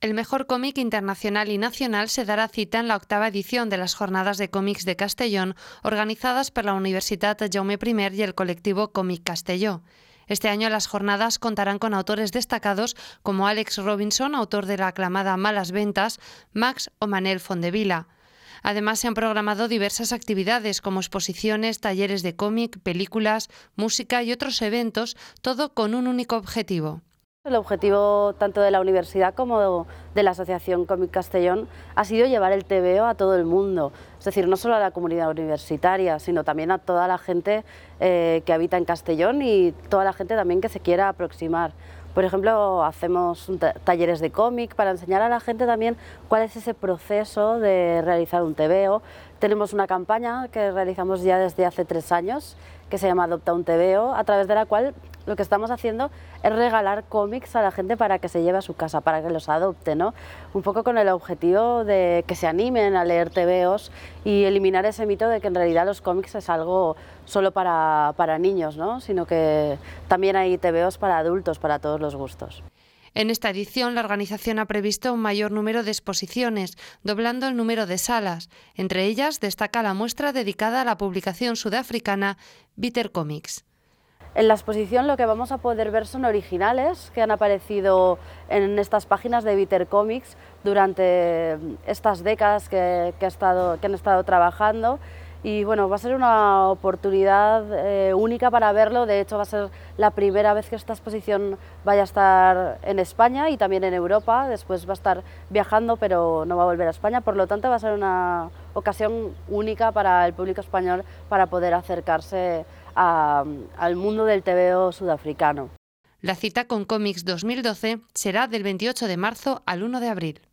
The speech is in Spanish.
El mejor cómic internacional y nacional se dará cita en la octava edición de las Jornadas de Cómics de Castellón, organizadas por la Universidad Jaume I y el colectivo Cómic Castelló. Este año las jornadas contarán con autores destacados como Alex Robinson, autor de la aclamada Malas Ventas, Max o Manel Fondevila. Además, se han programado diversas actividades como exposiciones, talleres de cómic, películas, música y otros eventos, todo con un único objetivo, el objetivo tanto de la universidad como de la Asociación Cómic Castellón ha sido llevar el TVO a todo el mundo, es decir, no solo a la comunidad universitaria, sino también a toda la gente eh, que habita en Castellón y toda la gente también que se quiera aproximar. Por ejemplo, hacemos talleres de cómic para enseñar a la gente también cuál es ese proceso de realizar un TVO. Tenemos una campaña que realizamos ya desde hace tres años que se llama Adopta un TVO, a través de la cual lo que estamos haciendo es regalar cómics a la gente para que se lleve a su casa, para que los adopte, ¿no? Un poco con el objetivo de que se animen a leer TVOs y eliminar ese mito de que en realidad los cómics es algo solo para, para niños, ¿no? Sino que también hay TVOs para adultos, para todos los gustos. En esta edición, la organización ha previsto un mayor número de exposiciones, doblando el número de salas. Entre ellas destaca la muestra dedicada a la publicación sudafricana Bitter Comics. En la exposición lo que vamos a poder ver son originales que han aparecido en estas páginas de Bitter Comics durante estas décadas que, que, han estado trabajando y bueno, va a ser una oportunidad eh, única para verlo, de hecho va a ser la primera vez que esta exposición vaya a estar en España y también en Europa, después va a estar viajando pero no va a volver a España, por lo tanto va a ser una ocasión única para el público español para poder acercarse al mundo del TVO sudafricano. La cita con Comics 2012 será del 28 de marzo al 1 de abril.